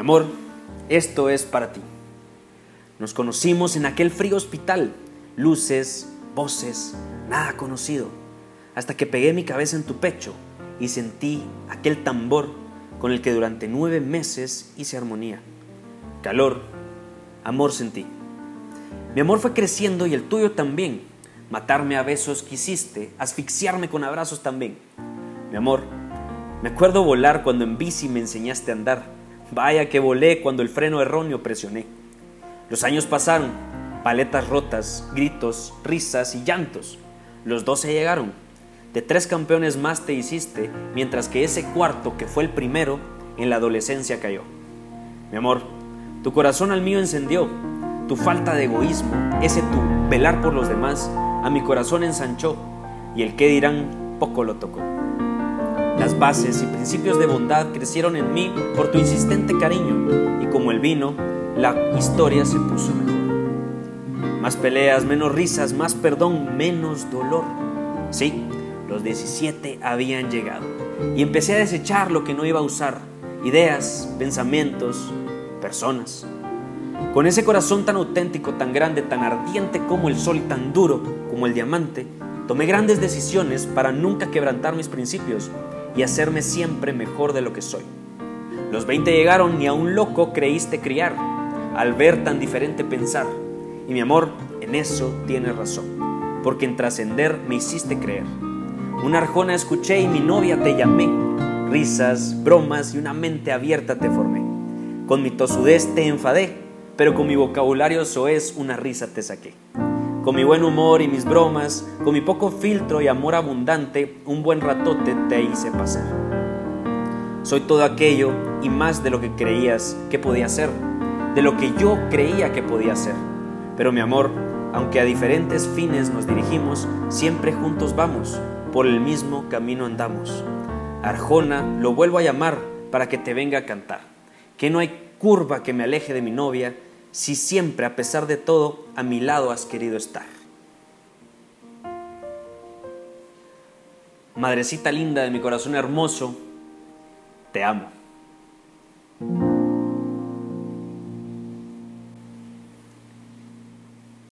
amor, esto es para ti. Nos conocimos en aquel frío hospital, luces, voces, nada conocido, hasta que pegué mi cabeza en tu pecho y sentí aquel tambor con el que durante nueve meses hice armonía. Calor, amor sentí. Mi amor fue creciendo y el tuyo también. Matarme a besos quisiste, asfixiarme con abrazos también. Mi amor, me acuerdo volar cuando en bici me enseñaste a andar. Vaya que volé cuando el freno erróneo presioné. Los años pasaron, paletas rotas, gritos, risas y llantos. Los doce llegaron. De tres campeones más te hiciste, mientras que ese cuarto, que fue el primero, en la adolescencia cayó. Mi amor, tu corazón al mío encendió. Tu falta de egoísmo, ese tu velar por los demás, a mi corazón ensanchó. Y el que dirán, poco lo tocó. Las bases y principios de bondad crecieron en mí por tu insistente cariño. Y como el vino, la historia se puso mejor. Más peleas, menos risas, más perdón, menos dolor. Sí, los 17 habían llegado. Y empecé a desechar lo que no iba a usar. Ideas, pensamientos, personas. Con ese corazón tan auténtico, tan grande, tan ardiente como el sol y tan duro como el diamante, tomé grandes decisiones para nunca quebrantar mis principios y hacerme siempre mejor de lo que soy. Los 20 llegaron y a un loco creíste criar, al ver tan diferente pensar. Y mi amor, en eso tienes razón, porque en trascender me hiciste creer. Una arjona escuché y mi novia te llamé. Risas, bromas y una mente abierta te formé. Con mi tosudez te enfadé, pero con mi vocabulario soez una risa te saqué. Con mi buen humor y mis bromas, con mi poco filtro y amor abundante, un buen ratote te hice pasar. Soy todo aquello y más de lo que creías que podía ser, de lo que yo creía que podía ser. Pero mi amor, aunque a diferentes fines nos dirigimos, siempre juntos vamos, por el mismo camino andamos. Arjona lo vuelvo a llamar para que te venga a cantar que no hay curva que me aleje de mi novia si siempre, a pesar de todo, a mi lado has querido estar. Madrecita linda de mi corazón hermoso, te amo.